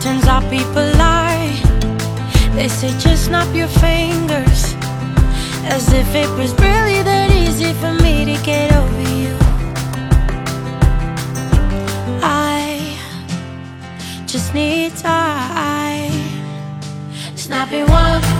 Turns out people lie. They say just snap your fingers. As if it was really that easy for me to get over you. I just need time. Snap one, two.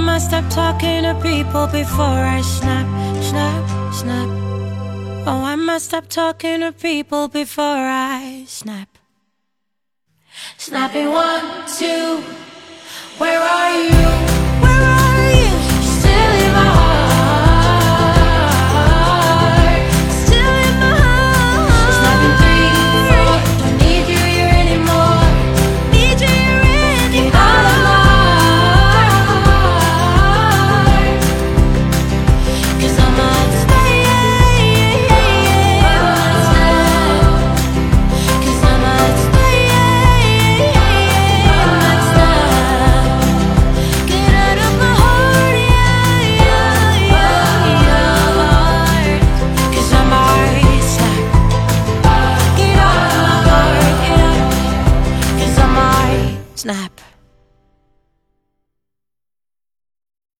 must stop talking to people before I snap, snap, snap. Oh, I must stop talking to people before I snap. Snapping one, two, where are you? Snap.